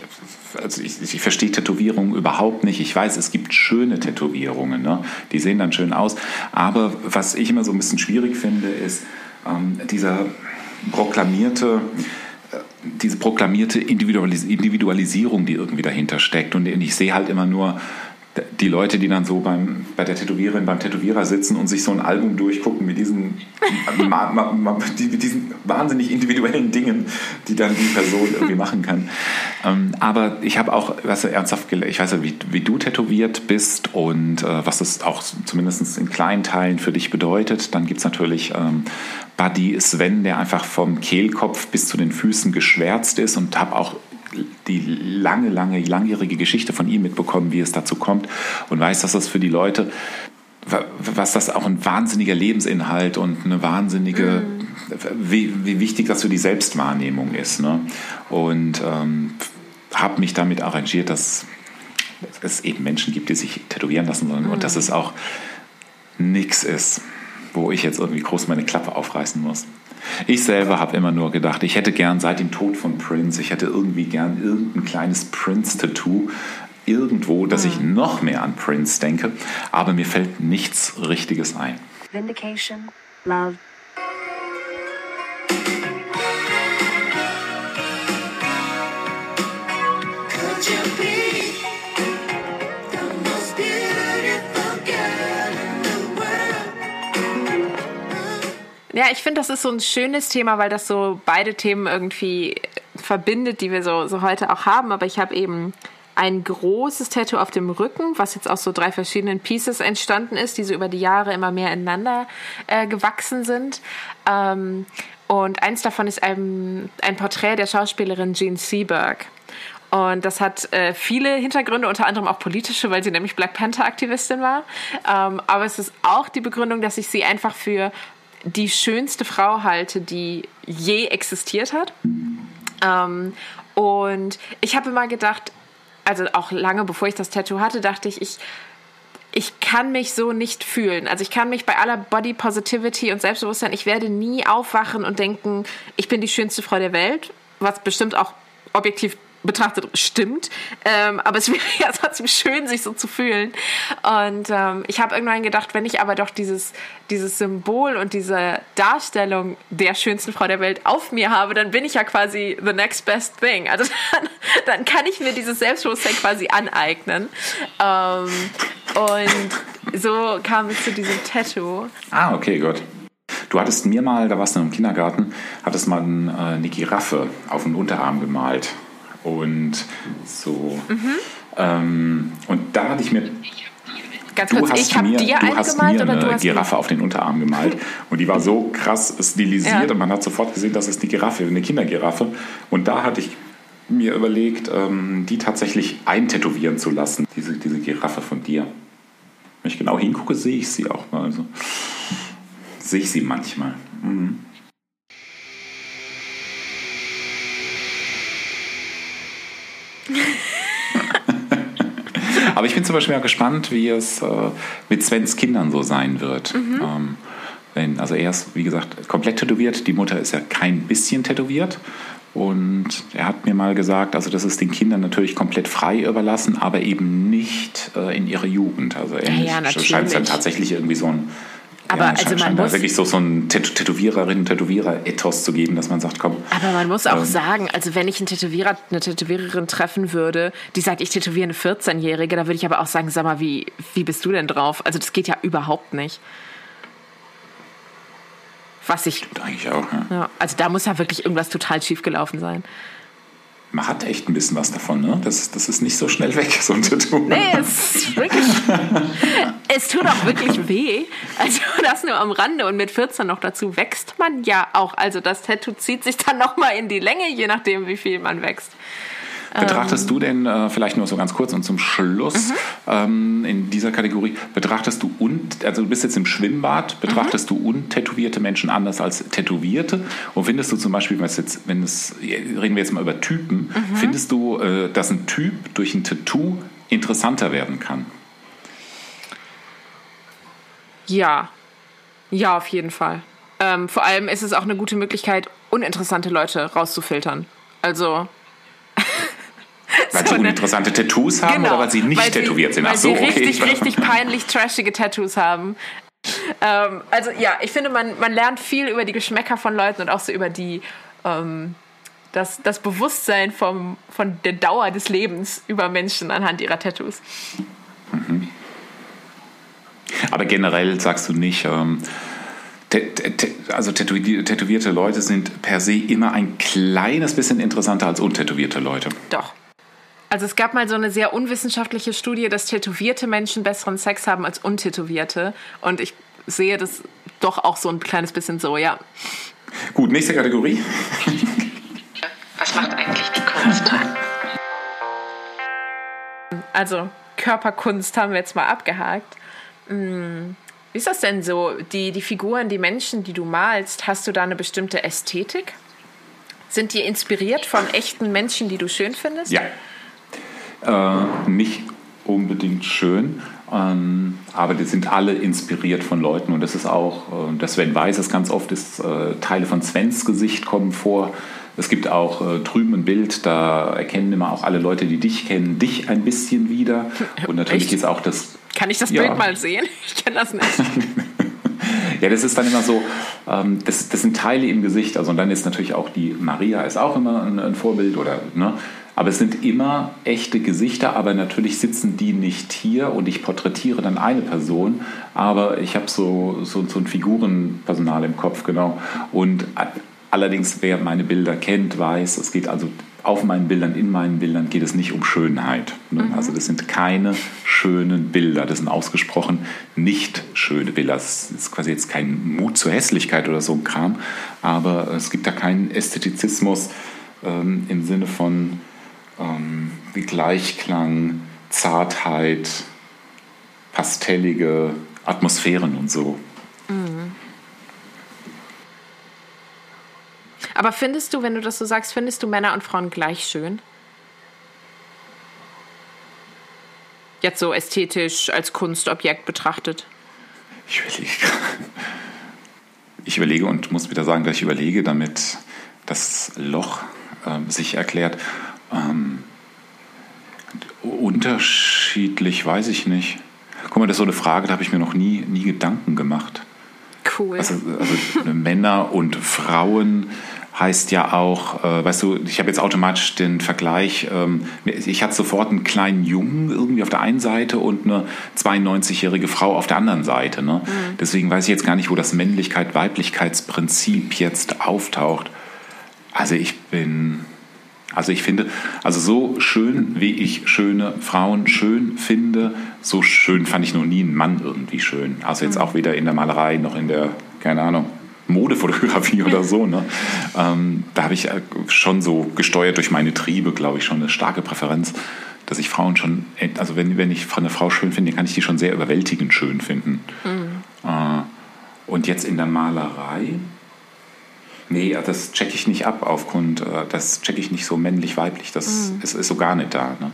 also ich, ich verstehe Tätowierungen überhaupt nicht. Ich weiß, es gibt schöne Tätowierungen, ne? die sehen dann schön aus. Aber was ich immer so ein bisschen schwierig finde, ist ähm, dieser proklamierte äh, diese proklamierte Individualisierung, die irgendwie dahinter steckt. Und ich sehe halt immer nur die Leute, die dann so beim, bei der Tätowiererin, beim Tätowierer sitzen und sich so ein Album durchgucken mit diesen, mit diesen wahnsinnig individuellen Dingen, die dann die Person irgendwie machen kann. Ähm, aber ich habe auch, was ernsthaft gelernt, ich weiß ja, wie, wie du tätowiert bist und äh, was das auch zumindest in kleinen Teilen für dich bedeutet. Dann gibt es natürlich ähm, Buddy Sven, der einfach vom Kehlkopf bis zu den Füßen geschwärzt ist und habe auch die lange, lange, langjährige Geschichte von ihm mitbekommen, wie es dazu kommt und weiß, dass das für die Leute, was das auch ein wahnsinniger Lebensinhalt und eine wahnsinnige, mhm. wie, wie wichtig das für die Selbstwahrnehmung ist. Ne? Und ähm, habe mich damit arrangiert, dass es eben Menschen gibt, die sich tätowieren lassen sollen mhm. und dass es auch nichts ist, wo ich jetzt irgendwie groß meine Klappe aufreißen muss. Ich selber habe immer nur gedacht, ich hätte gern seit dem Tod von Prince, ich hätte irgendwie gern irgendein kleines Prince-Tattoo irgendwo, dass ich hm. noch mehr an Prince denke, aber mir fällt nichts Richtiges ein. Vindication, Love, Ja, ich finde, das ist so ein schönes Thema, weil das so beide Themen irgendwie verbindet, die wir so, so heute auch haben. Aber ich habe eben ein großes Tattoo auf dem Rücken, was jetzt aus so drei verschiedenen Pieces entstanden ist, die so über die Jahre immer mehr ineinander äh, gewachsen sind. Ähm, und eins davon ist ein, ein Porträt der Schauspielerin Jean Seberg. Und das hat äh, viele Hintergründe, unter anderem auch politische, weil sie nämlich Black Panther-Aktivistin war. Ähm, aber es ist auch die Begründung, dass ich sie einfach für die schönste Frau halte, die je existiert hat. Ähm, und ich habe immer gedacht, also auch lange bevor ich das Tattoo hatte, dachte ich, ich, ich kann mich so nicht fühlen. Also ich kann mich bei aller Body Positivity und Selbstbewusstsein, ich werde nie aufwachen und denken, ich bin die schönste Frau der Welt, was bestimmt auch objektiv betrachtet stimmt. Ähm, aber es [LAUGHS] wäre ja trotzdem schön, sich so zu fühlen. Und ähm, ich habe irgendwann gedacht, wenn ich aber doch dieses, dieses Symbol und diese Darstellung der schönsten Frau der Welt auf mir habe, dann bin ich ja quasi the next best thing. Also [LAUGHS] dann, dann kann ich mir dieses Selbstbewusstsein quasi aneignen. Ähm, und so kam es zu diesem Tattoo. Ah, okay, gut. Du hattest mir mal, da warst du im Kindergarten, hattest mal äh, eine Giraffe auf den Unterarm gemalt. Und so. Mhm. Ähm, und da hatte ich mir. Ganz kurz, ich habe dir du hast mir oder eine Giraffe auf den Unterarm gemalt. [LAUGHS] Und die war so krass stilisiert ja. und man hat sofort gesehen, das ist eine Giraffe, eine Kindergiraffe. Und da hatte ich mir überlegt, ähm, die tatsächlich eintätowieren zu lassen, diese, diese Giraffe von dir. Wenn ich genau hingucke, sehe ich sie auch mal. Also, sehe ich sie manchmal. Mhm. Aber ich bin zum Beispiel auch gespannt, wie es äh, mit Svens Kindern so sein wird. Mhm. Ähm, wenn, also er ist, wie gesagt, komplett tätowiert. Die Mutter ist ja kein bisschen tätowiert. Und er hat mir mal gesagt, also das ist den Kindern natürlich komplett frei überlassen, aber eben nicht äh, in ihrer Jugend. Also er ja, ja, scheint es dann tatsächlich irgendwie so ein aber ja, also man muss wirklich so, so einen Tätowiererinnen, Tätowierer-Ethos zu geben, dass man sagt, komm. Aber man muss auch ähm, sagen, also wenn ich einen Tätowierer, eine Tätowiererin treffen würde, die sagt, ich tätowiere eine 14-Jährige, da würde ich aber auch sagen, sag mal, wie, wie bist du denn drauf? Also das geht ja überhaupt nicht. Was ich. Stimmt eigentlich auch, ja. ja. Also da muss ja wirklich irgendwas total schief gelaufen sein man hat echt ein bisschen was davon, ne? Das, das ist nicht so schnell weg, so ein Tattoo. Nee, es ist wirklich. es tut auch wirklich weh. Also das nur am Rande und mit 14 noch dazu wächst man ja auch. Also das Tattoo zieht sich dann nochmal in die Länge, je nachdem, wie viel man wächst. Betrachtest du denn, äh, vielleicht nur so ganz kurz und zum Schluss, mhm. ähm, in dieser Kategorie, betrachtest du, und, also du bist jetzt im Schwimmbad, betrachtest mhm. du untätowierte Menschen anders als tätowierte? Und findest du zum Beispiel, wenn es jetzt, wenn es, reden wir jetzt mal über Typen, mhm. findest du, äh, dass ein Typ durch ein Tattoo interessanter werden kann? Ja, ja, auf jeden Fall. Ähm, vor allem ist es auch eine gute Möglichkeit, uninteressante Leute rauszufiltern. Also weil sie uninteressante Tattoos haben genau, oder weil sie nicht weil tätowiert sind? Ach so, sie richtig, okay. richtig peinlich trashige Tattoos haben. Ähm, also ja, ich finde, man, man lernt viel über die Geschmäcker von Leuten und auch so über die ähm, das, das Bewusstsein vom, von der Dauer des Lebens über Menschen anhand ihrer Tattoos. Mhm. Aber generell sagst du nicht, ähm, also tätowierte Leute sind per se immer ein kleines bisschen interessanter als untätowierte Leute. Doch. Also es gab mal so eine sehr unwissenschaftliche Studie, dass tätowierte Menschen besseren Sex haben als untätowierte. Und ich sehe das doch auch so ein kleines bisschen so, ja. Gut, nächste Kategorie. Was macht eigentlich die Kunst? Also Körperkunst haben wir jetzt mal abgehakt. Hm, wie ist das denn so? Die, die Figuren, die Menschen, die du malst, hast du da eine bestimmte Ästhetik? Sind die inspiriert von echten Menschen, die du schön findest? Ja, äh, nicht unbedingt schön, ähm, aber die sind alle inspiriert von Leuten und das ist auch, äh, der Sven weiß es ganz oft, ist, äh, Teile von Svens Gesicht kommen vor. Es gibt auch äh, drüben ein Bild, da erkennen immer auch alle Leute, die dich kennen, dich ein bisschen wieder. [LAUGHS] Und natürlich Echt? ist auch das. Kann ich das ja. Bild mal sehen? [LAUGHS] Ich kenne das nicht. [LAUGHS] ja, das ist dann immer so, ähm, das, das sind Teile im Gesicht. Also und dann ist natürlich auch die Maria ist auch immer ein, ein Vorbild oder ne, aber es sind immer echte Gesichter, aber natürlich sitzen die nicht hier und ich porträtiere dann eine Person, aber ich habe so, so, so ein Figurenpersonal im Kopf, genau. Und allerdings, wer meine Bilder kennt, weiß, es geht also auf meinen Bildern, in meinen Bildern geht es nicht um Schönheit. Ne? Mhm. Also das sind keine schönen Bilder, das sind ausgesprochen nicht schöne Bilder. Es ist quasi jetzt kein Mut zur Hässlichkeit oder so ein Kram, aber es gibt da keinen Ästhetizismus ähm, im Sinne von ähm, wie Gleichklang, Zartheit, pastellige Atmosphären und so. Mhm. Aber findest du, wenn du das so sagst, findest du Männer und Frauen gleich schön? Jetzt so ästhetisch als Kunstobjekt betrachtet. Ich überlege. Ich überlege und muss wieder sagen, dass ich überlege, damit das Loch äh, sich erklärt. Ähm, unterschiedlich, weiß ich nicht. Guck mal, das ist so eine Frage, da habe ich mir noch nie, nie Gedanken gemacht. Cool. Also, also Männer und Frauen heißt ja auch, äh, weißt du, ich habe jetzt automatisch den Vergleich, ähm, ich hatte sofort einen kleinen Jungen irgendwie auf der einen Seite und eine 92-jährige Frau auf der anderen Seite. Ne? Mhm. Deswegen weiß ich jetzt gar nicht, wo das Männlichkeit-Weiblichkeitsprinzip jetzt auftaucht. Also ich bin, also ich finde, also so schön, wie ich schöne Frauen schön finde, so schön fand ich noch nie einen Mann irgendwie schön. Also jetzt mhm. auch weder in der Malerei noch in der, keine Ahnung, Modefotografie [LAUGHS] oder so. Ne? Ähm, da habe ich äh, schon so gesteuert durch meine Triebe, glaube ich, schon eine starke Präferenz, dass ich Frauen schon, also wenn, wenn ich eine Frau schön finde, kann ich die schon sehr überwältigend schön finden. Mhm. Äh, und jetzt in der Malerei, nee, das checke ich nicht ab aufgrund, äh, das checke ich nicht so männlich-weiblich, das mhm. ist, ist, so gar nicht da. Ne?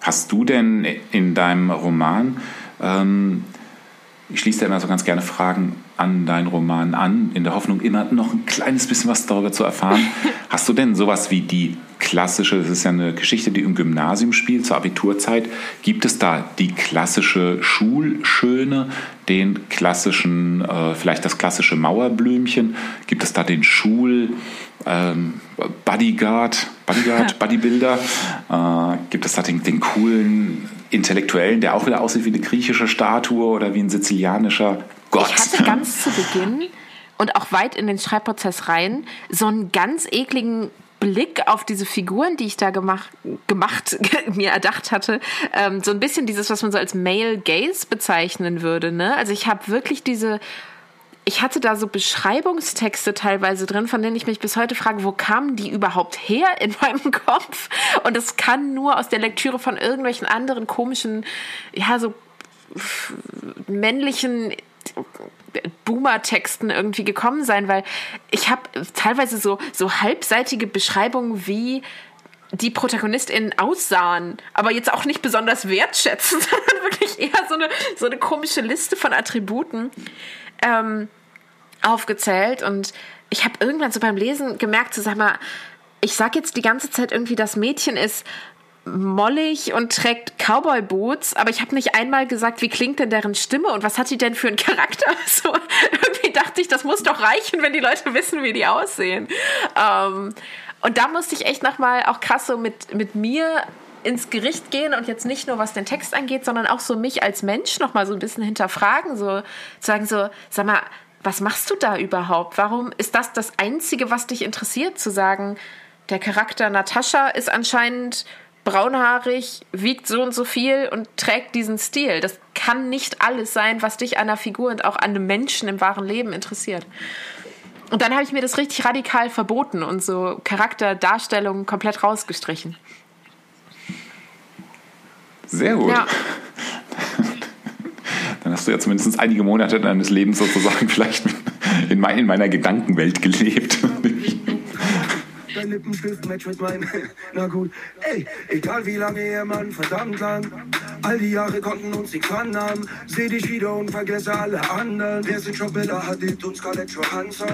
Hast du denn in deinem Roman ähm, ich schließe da immer so ganz gerne Fragen an deinen Roman an, in der Hoffnung, immer noch ein kleines bisschen was darüber zu erfahren. [LAUGHS] Hast du denn sowas wie die klassische, das ist ja eine Geschichte, die im Gymnasium spielt, zur Abiturzeit, gibt es da die klassische Schulschöne, den klassischen, äh, vielleicht das klassische Mauerblümchen? Gibt es da den Schul... Ähm, Bodyguard, Bodyguard, [LAUGHS] Bodybuilder, äh, gibt es da den, den coolen Intellektuellen, der auch wieder aussieht wie eine griechische Statue oder wie ein sizilianischer Gott. Ich hatte ganz zu Beginn und auch weit in den Schreibprozess rein so einen ganz ekligen Blick auf diese Figuren, die ich da gemacht, gemacht [LAUGHS] mir erdacht hatte, ähm, so ein bisschen dieses, was man so als Male Gaze bezeichnen würde. Ne? Also ich habe wirklich diese ich hatte da so Beschreibungstexte teilweise drin, von denen ich mich bis heute frage, wo kamen die überhaupt her in [LAUGHS] meinem Kopf? Und es kann nur aus der Lektüre von irgendwelchen anderen komischen, ja, so männlichen Boomer-Texten irgendwie gekommen sein, weil ich habe teilweise so, so halbseitige Beschreibungen, wie die ProtagonistInnen aussahen, aber jetzt auch nicht besonders wertschätzend, [LAUGHS] sondern wirklich eher so eine, so eine komische Liste von Attributen ähm, aufgezählt und ich habe irgendwann so beim Lesen gemerkt, so sag mal, ich sag jetzt die ganze Zeit irgendwie, das Mädchen ist mollig und trägt Cowboy-Boots, aber ich habe nicht einmal gesagt, wie klingt denn deren Stimme und was hat die denn für einen Charakter? [LAUGHS] So, irgendwie dachte ich, das muss doch reichen, wenn die Leute wissen, wie die aussehen. Ähm, und da musste ich echt nochmal auch krass so mit, mit mir ins Gericht gehen und jetzt nicht nur was den Text angeht, sondern auch so mich als Mensch noch mal so ein bisschen hinterfragen, so sagen so, sag mal, was machst du da überhaupt? Warum ist das das einzige, was dich interessiert, zu sagen, der Charakter Natascha ist anscheinend braunhaarig, wiegt so und so viel und trägt diesen Stil. Das kann nicht alles sein, was dich an einer Figur und auch an einem Menschen im wahren Leben interessiert. Und dann habe ich mir das richtig radikal verboten und so Charakterdarstellungen komplett rausgestrichen. Sehr gut. Ja. [LAUGHS] Dann hast du ja zumindest einige Monate deines Lebens sozusagen vielleicht in, mein, in meiner Gedankenwelt gelebt. [LAUGHS] Dein Lippenstift matcht mit meinem. Na gut, ey, egal wie lange ihr Mann, verdammt lang. All die Jahre konnten uns nicht wandern. Seh dich wieder und vergesse alle anderen. Wir sind schon Bella Hadid und Scarlett Johansson.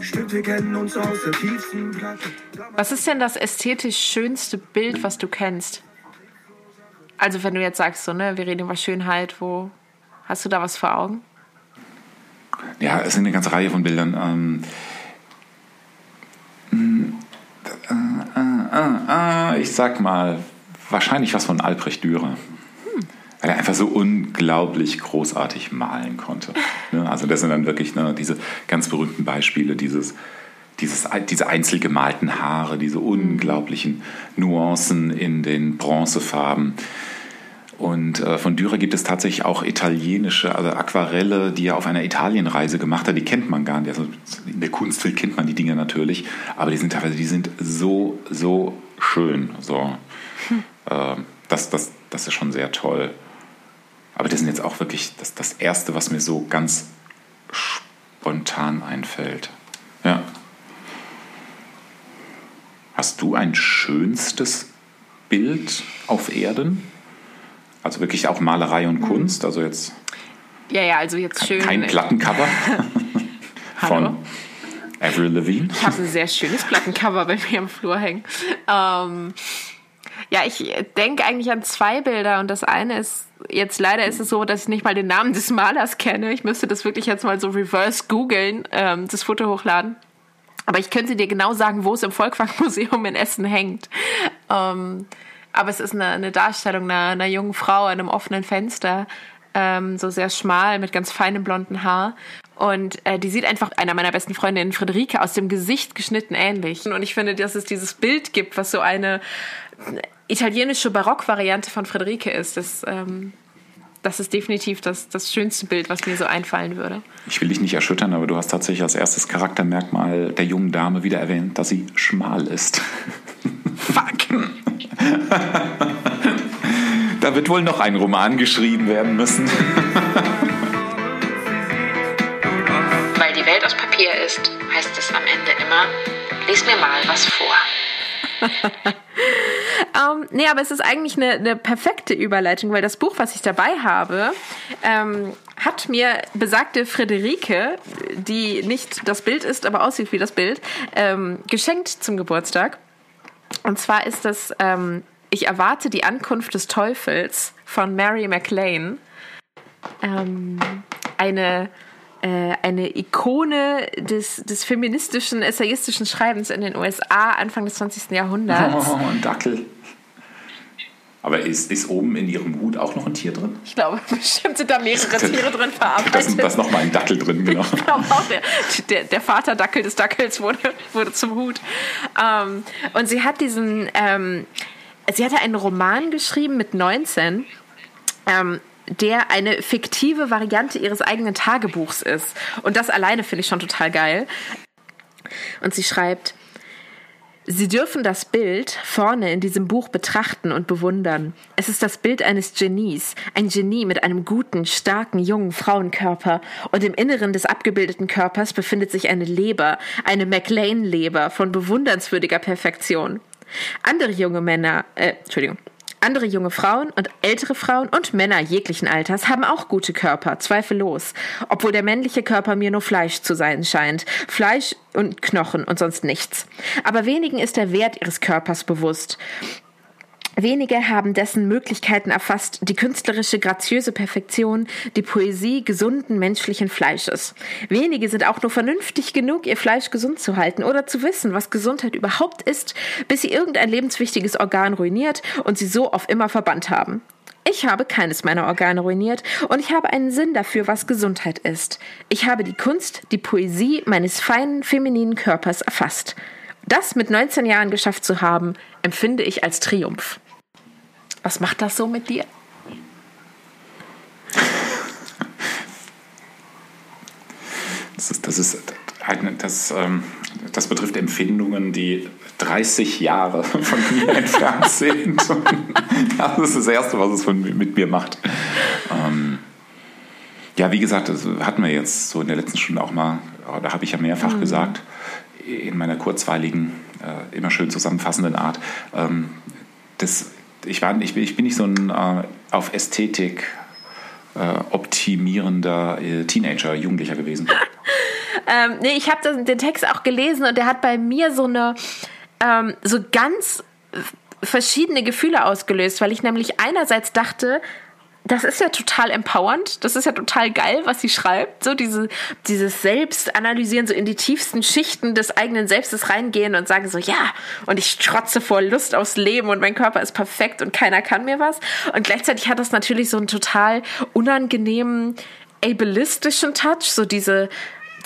Stimmt, wir kennen uns aus der tiefsten Platte. Was ist denn das ästhetisch schönste Bild, was du kennst? Also wenn du jetzt sagst, so, ne, wir reden über Schönheit, wo hast du da was vor Augen? Ja, es sind eine ganze Reihe von Bildern. Ähm, äh, äh, äh, ich sag mal, wahrscheinlich was von Albrecht Dürer. Hm. Weil er einfach so unglaublich großartig malen konnte. [LAUGHS] Ne? Also das sind dann wirklich ne, diese ganz berühmten Beispiele, dieses dieses, diese einzeln gemalten Haare, diese unglaublichen Nuancen in den Bronzefarben. Und äh, von Dürer gibt es tatsächlich auch italienische also Aquarelle, die er auf einer Italienreise gemacht hat. Die kennt man gar nicht. Also in der Kunstwelt kennt man die Dinge natürlich, aber die sind teilweise, die sind so, so schön. So, hm. äh, das, das, das ist schon sehr toll. Aber das sind jetzt auch wirklich das, das Erste, was mir so ganz spontan einfällt. Ja. Hast du ein schönstes Bild auf Erden? Also wirklich auch Malerei und mhm. Kunst, also jetzt. Ja, ja, also jetzt schön. Kein Plattencover [LAUGHS] von Avril Lavigne? Ich habe ein sehr schönes Plattencover bei mir im Flur hängen. Ähm, ja, ich denke eigentlich an zwei Bilder und das eine ist, jetzt leider ist es so, dass ich nicht mal den Namen des Malers kenne. Ich müsste das wirklich jetzt mal so reverse googeln, ähm, das Foto hochladen. Aber ich könnte dir genau sagen, wo es im Volkwang-Museum in Essen hängt. Ähm, aber es ist eine, eine Darstellung einer, einer, jungen Frau an einem offenen Fenster, ähm, so sehr schmal mit ganz feinem blonden Haar. Und äh, die sieht einfach einer meiner besten Freundinnen, Friederike, aus dem Gesicht geschnitten ähnlich. Und ich finde, dass es dieses Bild gibt, was so eine italienische Barockvariante von Friederike ist. Das, ähm, das ist definitiv das, das schönste Bild, was mir so einfallen würde. Ich will dich nicht erschüttern, aber du hast tatsächlich als erstes Charaktermerkmal der jungen Dame wieder erwähnt, dass sie schmal ist. [LAUGHS] Fuck! [LAUGHS] da wird wohl noch ein Roman geschrieben werden müssen. [LAUGHS] Weil die Welt aus Papier ist, heißt es am Ende immer, lies mir mal was vor. Nee, aber es ist eigentlich eine, eine, perfekte Überleitung, weil das Buch, was ich dabei habe, ähm, hat mir besagte Friederike, die nicht das Bild ist, aber aussieht wie das Bild, ähm, geschenkt zum Geburtstag. Und zwar ist das ähm, Ich erwarte die Ankunft des Teufels von Mary MacLane. Ähm, eine äh, eine Ikone des, des feministischen, essayistischen Schreibens in den USA Anfang des 20. Jahrhunderts. Oh, ein Dackel. Aber ist, ist oben in ihrem Hut auch noch ein Tier drin? Ich glaube, [LAUGHS] bestimmt sind da mehrere Tiere drin verarbeitet. Da ist, da ist nochmal ein Dackel drin, [LAUGHS] genau. Ich glaube auch, der, der, der Vaterdackel des Dackels wurde, wurde zum Hut. Ähm, und sie hat diesen, ähm, sie hatte einen Roman geschrieben mit 19. Ähm, der eine fiktive Variante ihres eigenen Tagebuchs ist. Und das alleine finde ich schon total geil. Und sie schreibt, Sie dürfen das Bild vorne in diesem Buch betrachten und bewundern. Es ist das Bild eines Genies, ein Genie mit einem guten, starken, jungen Frauenkörper. Und im Inneren des abgebildeten Körpers befindet sich eine Leber, eine McLean-Leber von bewundernswürdiger Perfektion. Andere junge Männer, äh, Entschuldigung, andere junge Frauen und ältere Frauen und Männer jeglichen Alters haben auch gute Körper, zweifellos, obwohl der männliche Körper mir nur Fleisch zu sein scheint, Fleisch und Knochen und sonst nichts. Aber wenigen ist der Wert ihres Körpers bewusst. Wenige haben dessen Möglichkeiten erfasst, die künstlerische, graziöse Perfektion, die Poesie gesunden menschlichen Fleisches. Wenige sind auch nur vernünftig genug, ihr Fleisch gesund zu halten oder zu wissen, was Gesundheit überhaupt ist, bis sie irgendein lebenswichtiges Organ ruiniert und sie so auf immer verbannt haben. Ich habe keines meiner Organe ruiniert und ich habe einen Sinn dafür, was Gesundheit ist. Ich habe die Kunst, die Poesie meines feinen, femininen Körpers erfasst. Das mit 19 Jahren geschafft zu haben, empfinde ich als Triumph. Was macht das so mit dir? Das ist, das, ist, das, ähm, das betrifft Empfindungen, die 30 Jahre von mir [LAUGHS] entfernt sind. das ist das Erste, was es von, mit mir macht. Ähm, ja, wie gesagt, das hatten wir jetzt so in der letzten Stunde auch mal, da habe ich ja mehrfach mhm. gesagt, in meiner kurzweiligen, äh, immer schön zusammenfassenden Art, ähm, das ich, war, ich, ich bin nicht so ein äh, auf Ästhetik äh, optimierender äh, Teenager, Jugendlicher gewesen. [LAUGHS] ähm, nee, ich habe den Text auch gelesen und der hat bei mir so eine ähm, so ganz verschiedene Gefühle ausgelöst, weil ich nämlich einerseits dachte, das ist ja total empowernd. Das ist ja total geil, was sie schreibt. So diese, dieses Selbstanalysieren, so in die tiefsten Schichten des eigenen Selbstes reingehen und sagen so, ja, und ich strotze vor Lust aufs Leben und mein Körper ist perfekt und keiner kann mir was. Und gleichzeitig hat das natürlich so einen total unangenehmen, ableistischen Touch, so diese,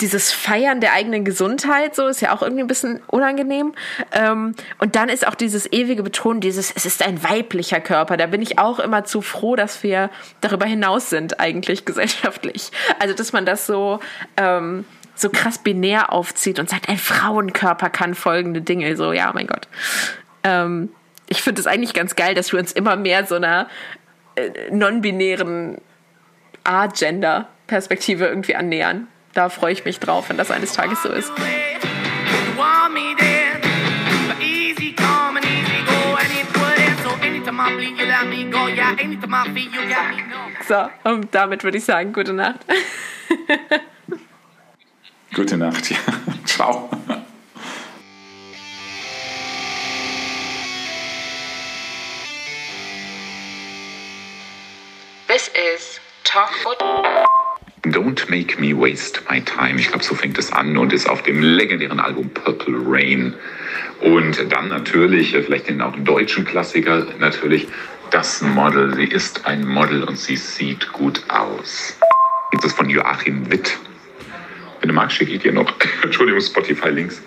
dieses Feiern der eigenen Gesundheit, so ist ja auch irgendwie ein bisschen unangenehm. Ähm, und dann ist auch dieses ewige Betonen, dieses, es ist ein weiblicher Körper. Da bin ich auch immer zu froh, dass wir darüber hinaus sind, eigentlich gesellschaftlich. Also, dass man das so, ähm, so krass binär aufzieht und sagt, ein Frauenkörper kann folgende Dinge. So, ja, mein Gott. Ähm, ich finde es eigentlich ganz geil, dass wir uns immer mehr so einer äh, non-binären A-Gender-Perspektive irgendwie annähern da freue ich mich drauf, wenn das eines Tages so ist. So, und damit würde ich sagen, gute Nacht. [LAUGHS] gute Nacht, ja. Ciao. This is Talk Don't Make Me Waste My Time. Ich glaube, so fängt es an und ist auf dem legendären Album Purple Rain. Und dann natürlich, äh, vielleicht den auch deutschen Klassiker, natürlich das Model. Sie ist ein Model und sie sieht gut aus. Das ist von Joachim Witt. Wenn du magst, schicke ich dir noch, [LAUGHS] Entschuldigung, Spotify-Links.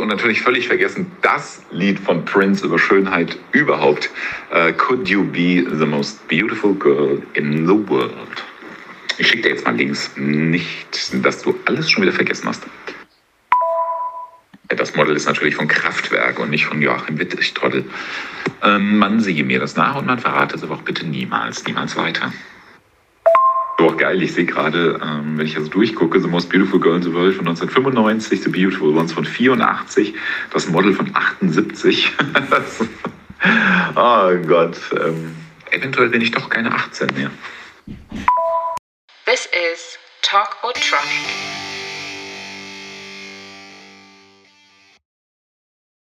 Und natürlich völlig vergessen, das Lied von Prince über Schönheit überhaupt. Uh, Could you be the most beautiful girl in the world? Ich schicke dir jetzt mal Links. Nicht, dass du alles schon wieder vergessen hast. Das Model ist natürlich von Kraftwerk und nicht von Joachim Witt, ich Trottel. Ähm, man sehe mir das nach und man verrate es aber auch bitte niemals, niemals weiter. Doch geil, ich sehe gerade, ähm, wenn ich jetzt durchgucke, The Most Beautiful Girl in the World von 1995, The Beautiful Ones von 84, das Model von 78. [LAUGHS] oh Gott, ähm, eventuell bin ich doch keine 18 mehr. This is Talk or Otronic.